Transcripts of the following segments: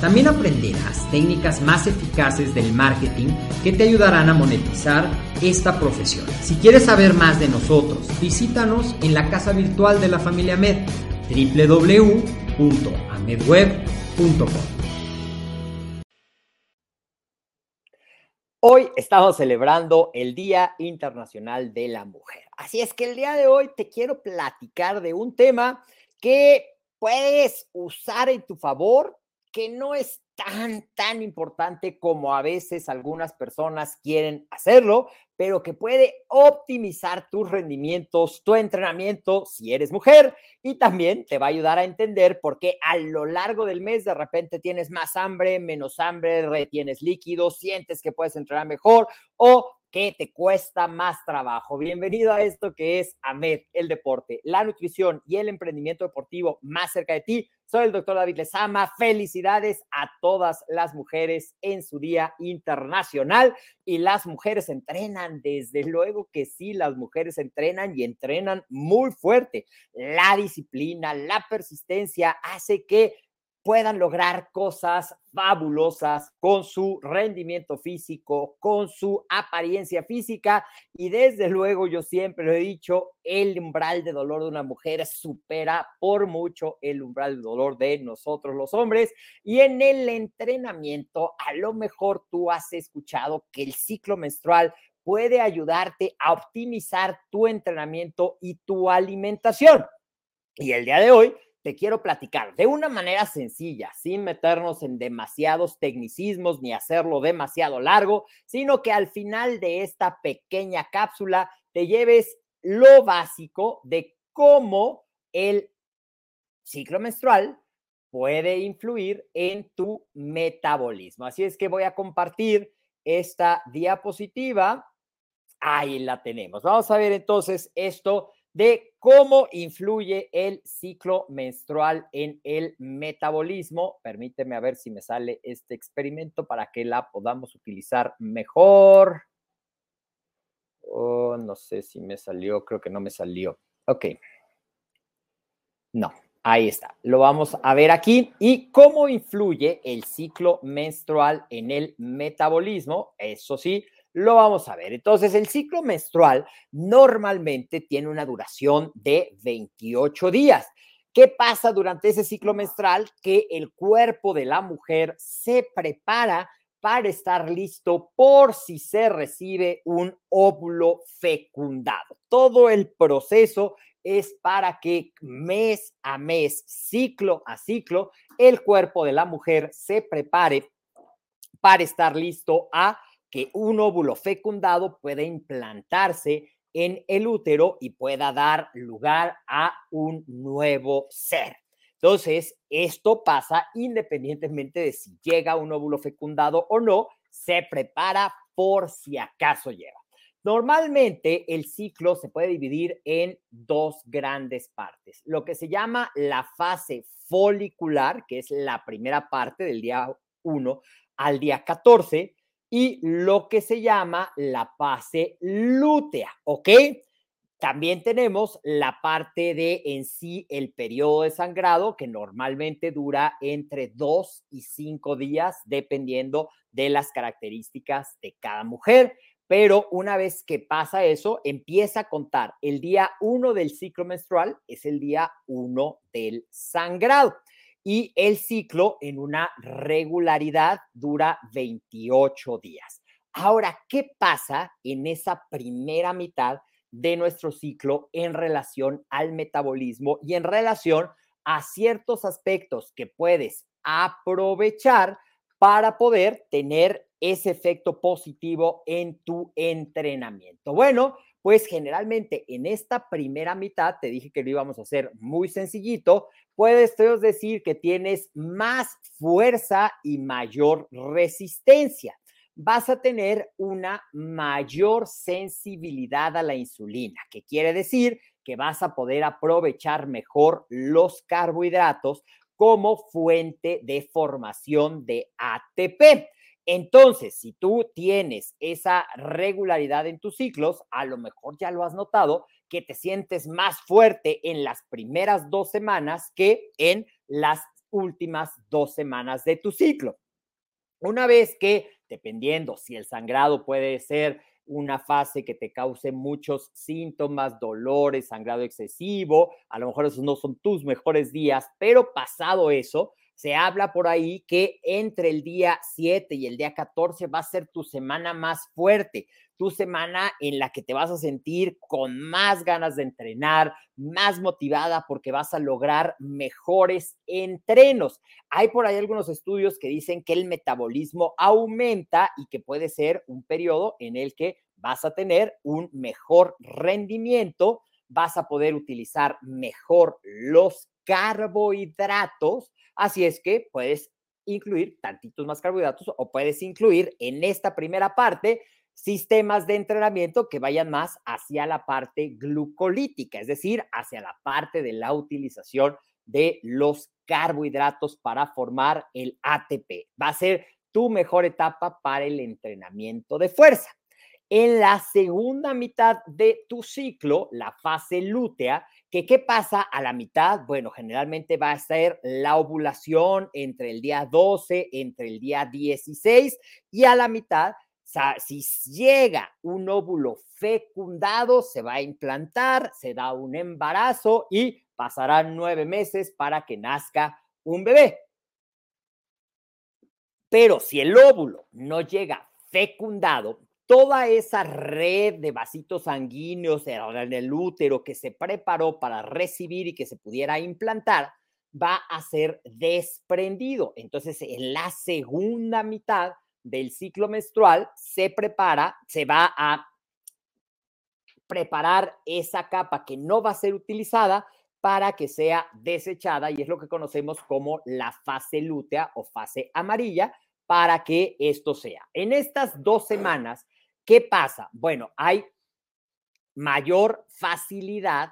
También aprenderás técnicas más eficaces del marketing que te ayudarán a monetizar esta profesión. Si quieres saber más de nosotros, visítanos en la casa virtual de la familia Med, www.amedweb.com. Hoy estamos celebrando el Día Internacional de la Mujer. Así es que el día de hoy te quiero platicar de un tema que puedes usar en tu favor, que no es tan, tan importante como a veces algunas personas quieren hacerlo, pero que puede optimizar tus rendimientos, tu entrenamiento si eres mujer y también te va a ayudar a entender por qué a lo largo del mes de repente tienes más hambre, menos hambre, retienes líquidos, sientes que puedes entrenar mejor o que te cuesta más trabajo. Bienvenido a esto que es AMED, el deporte, la nutrición y el emprendimiento deportivo más cerca de ti. Soy el doctor David Lezama. Felicidades a todas las mujeres en su Día Internacional. Y las mujeres entrenan, desde luego que sí, las mujeres entrenan y entrenan muy fuerte. La disciplina, la persistencia hace que puedan lograr cosas fabulosas con su rendimiento físico, con su apariencia física y desde luego yo siempre lo he dicho, el umbral de dolor de una mujer supera por mucho el umbral de dolor de nosotros los hombres y en el entrenamiento a lo mejor tú has escuchado que el ciclo menstrual puede ayudarte a optimizar tu entrenamiento y tu alimentación. Y el día de hoy te quiero platicar de una manera sencilla, sin meternos en demasiados tecnicismos ni hacerlo demasiado largo, sino que al final de esta pequeña cápsula te lleves lo básico de cómo el ciclo menstrual puede influir en tu metabolismo. Así es que voy a compartir esta diapositiva. Ahí la tenemos. Vamos a ver entonces esto de cómo influye el ciclo menstrual en el metabolismo. Permíteme a ver si me sale este experimento para que la podamos utilizar mejor. Oh, no sé si me salió, creo que no me salió. Ok. No, ahí está. Lo vamos a ver aquí. ¿Y cómo influye el ciclo menstrual en el metabolismo? Eso sí, lo vamos a ver. Entonces, el ciclo menstrual normalmente tiene una duración de 28 días. ¿Qué pasa durante ese ciclo menstrual? Que el cuerpo de la mujer se prepara para estar listo por si se recibe un óvulo fecundado. Todo el proceso es para que mes a mes, ciclo a ciclo, el cuerpo de la mujer se prepare para estar listo a que un óvulo fecundado puede implantarse en el útero y pueda dar lugar a un nuevo ser. Entonces, esto pasa independientemente de si llega un óvulo fecundado o no, se prepara por si acaso llega. Normalmente el ciclo se puede dividir en dos grandes partes. Lo que se llama la fase folicular, que es la primera parte del día 1 al día 14, y lo que se llama la fase lútea, ¿ok? También tenemos la parte de en sí el periodo de sangrado, que normalmente dura entre dos y cinco días, dependiendo de las características de cada mujer. Pero una vez que pasa eso, empieza a contar. El día uno del ciclo menstrual es el día uno del sangrado. Y el ciclo en una regularidad dura 28 días. Ahora, ¿qué pasa en esa primera mitad de nuestro ciclo en relación al metabolismo y en relación a ciertos aspectos que puedes aprovechar para poder tener ese efecto positivo en tu entrenamiento. Bueno, pues generalmente en esta primera mitad, te dije que lo íbamos a hacer muy sencillito, puedes decir que tienes más fuerza y mayor resistencia vas a tener una mayor sensibilidad a la insulina, que quiere decir que vas a poder aprovechar mejor los carbohidratos como fuente de formación de ATP. Entonces, si tú tienes esa regularidad en tus ciclos, a lo mejor ya lo has notado, que te sientes más fuerte en las primeras dos semanas que en las últimas dos semanas de tu ciclo. Una vez que, dependiendo si el sangrado puede ser una fase que te cause muchos síntomas, dolores, sangrado excesivo, a lo mejor esos no son tus mejores días, pero pasado eso, se habla por ahí que entre el día 7 y el día 14 va a ser tu semana más fuerte, tu semana en la que te vas a sentir con más ganas de entrenar, más motivada porque vas a lograr mejores entrenos. Hay por ahí algunos estudios que dicen que el metabolismo aumenta y que puede ser un periodo en el que vas a tener un mejor rendimiento, vas a poder utilizar mejor los carbohidratos Así es que puedes incluir tantitos más carbohidratos o puedes incluir en esta primera parte sistemas de entrenamiento que vayan más hacia la parte glucolítica, es decir, hacia la parte de la utilización de los carbohidratos para formar el ATP. Va a ser tu mejor etapa para el entrenamiento de fuerza. En la segunda mitad de tu ciclo, la fase lútea, ¿Qué pasa a la mitad? Bueno, generalmente va a ser la ovulación entre el día 12, entre el día 16 y a la mitad, si llega un óvulo fecundado, se va a implantar, se da un embarazo y pasarán nueve meses para que nazca un bebé. Pero si el óvulo no llega fecundado, toda esa red de vasitos sanguíneos en el útero que se preparó para recibir y que se pudiera implantar, va a ser desprendido. Entonces, en la segunda mitad del ciclo menstrual se prepara, se va a preparar esa capa que no va a ser utilizada para que sea desechada y es lo que conocemos como la fase lútea o fase amarilla para que esto sea. En estas dos semanas ¿Qué pasa? Bueno, hay mayor facilidad.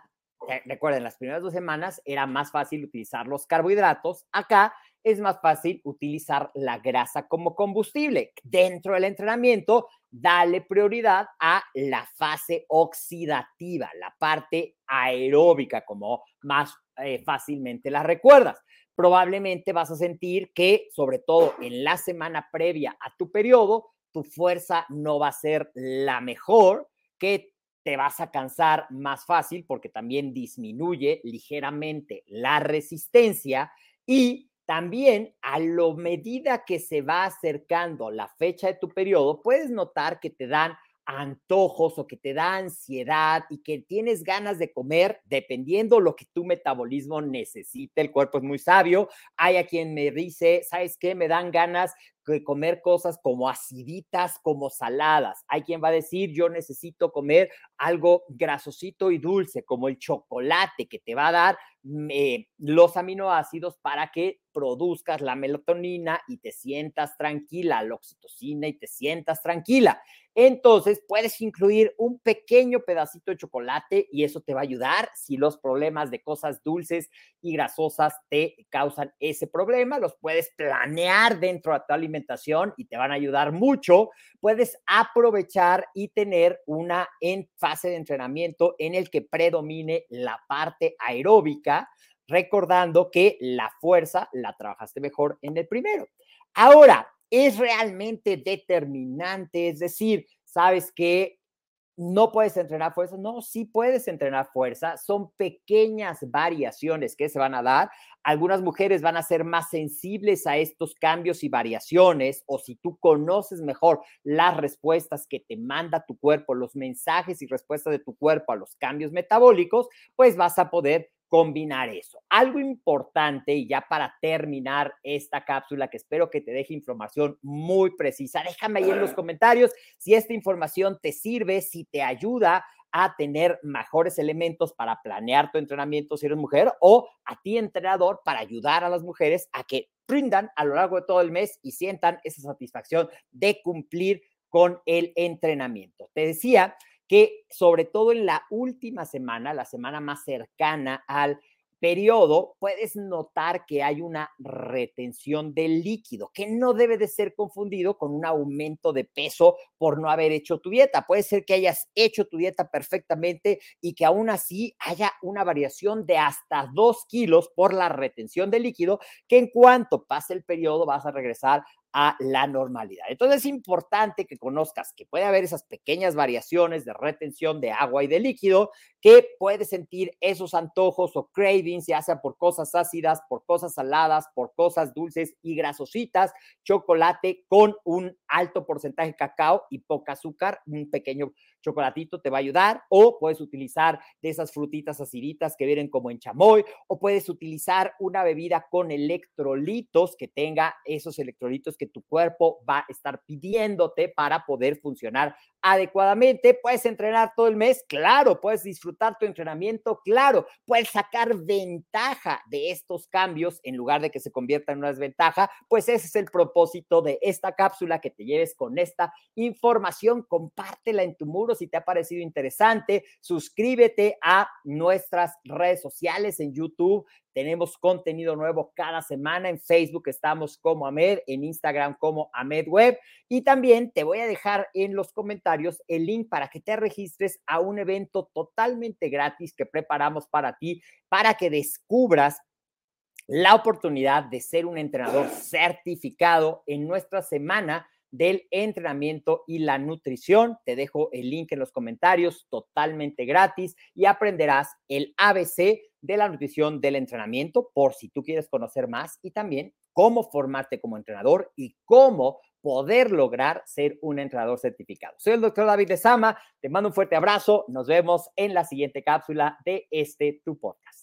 Eh, recuerden, las primeras dos semanas era más fácil utilizar los carbohidratos. Acá es más fácil utilizar la grasa como combustible. Dentro del entrenamiento, dale prioridad a la fase oxidativa, la parte aeróbica, como más eh, fácilmente la recuerdas. Probablemente vas a sentir que, sobre todo en la semana previa a tu periodo, tu fuerza no va a ser la mejor, que te vas a cansar más fácil porque también disminuye ligeramente la resistencia y también a lo medida que se va acercando la fecha de tu periodo, puedes notar que te dan antojos o que te da ansiedad y que tienes ganas de comer dependiendo lo que tu metabolismo necesite. El cuerpo es muy sabio. Hay a quien me dice, ¿sabes qué? Me dan ganas de comer cosas como aciditas, como saladas. Hay quien va a decir, yo necesito comer algo grasosito y dulce, como el chocolate, que te va a dar mm, eh, los aminoácidos para que produzcas la melatonina y te sientas tranquila, la oxitocina y te sientas tranquila. Entonces puedes incluir un pequeño pedacito de chocolate y eso te va a ayudar si los problemas de cosas dulces y grasosas te causan ese problema. Los puedes planear dentro de tu alimentación y te van a ayudar mucho. Puedes aprovechar y tener una en fase de entrenamiento en el que predomine la parte aeróbica recordando que la fuerza la trabajaste mejor en el primero. Ahora, es realmente determinante, es decir, sabes que no puedes entrenar fuerza. No, sí puedes entrenar fuerza. Son pequeñas variaciones que se van a dar. Algunas mujeres van a ser más sensibles a estos cambios y variaciones, o si tú conoces mejor las respuestas que te manda tu cuerpo, los mensajes y respuestas de tu cuerpo a los cambios metabólicos, pues vas a poder combinar eso. Algo importante, y ya para terminar esta cápsula, que espero que te deje información muy precisa, déjame ahí en los comentarios si esta información te sirve, si te ayuda a tener mejores elementos para planear tu entrenamiento si eres mujer o a ti entrenador para ayudar a las mujeres a que brindan a lo largo de todo el mes y sientan esa satisfacción de cumplir con el entrenamiento. Te decía que sobre todo en la última semana, la semana más cercana al periodo, puedes notar que hay una retención del líquido, que no debe de ser confundido con un aumento de peso por no haber hecho tu dieta. Puede ser que hayas hecho tu dieta perfectamente y que aún así haya una variación de hasta dos kilos por la retención de líquido, que en cuanto pase el periodo vas a regresar a la normalidad. Entonces es importante que conozcas que puede haber esas pequeñas variaciones de retención de agua y de líquido, que puedes sentir esos antojos o cravings, ya sea por cosas ácidas, por cosas saladas, por cosas dulces y grasositas, chocolate con un alto porcentaje de cacao y poca azúcar, un pequeño chocolatito te va a ayudar, o puedes utilizar de esas frutitas aciditas que vienen como en chamoy, o puedes utilizar una bebida con electrolitos que tenga esos electrolitos que tu cuerpo va a estar pidiéndote para poder funcionar adecuadamente. Puedes entrenar todo el mes, claro, puedes disfrutar tu entrenamiento, claro, puedes sacar ventaja de estos cambios en lugar de que se convierta en una desventaja, pues ese es el propósito de esta cápsula, que te lleves con esta información, compártela en tu muro si te ha parecido interesante, suscríbete a nuestras redes sociales en YouTube, tenemos contenido nuevo cada semana. En Facebook estamos como Amed, en Instagram como Amed Web. Y también te voy a dejar en los comentarios el link para que te registres a un evento totalmente gratis que preparamos para ti, para que descubras la oportunidad de ser un entrenador certificado en nuestra semana del entrenamiento y la nutrición. Te dejo el link en los comentarios, totalmente gratis, y aprenderás el ABC de la nutrición del entrenamiento por si tú quieres conocer más y también cómo formarte como entrenador y cómo poder lograr ser un entrenador certificado. Soy el doctor David de Sama, te mando un fuerte abrazo, nos vemos en la siguiente cápsula de este tu podcast.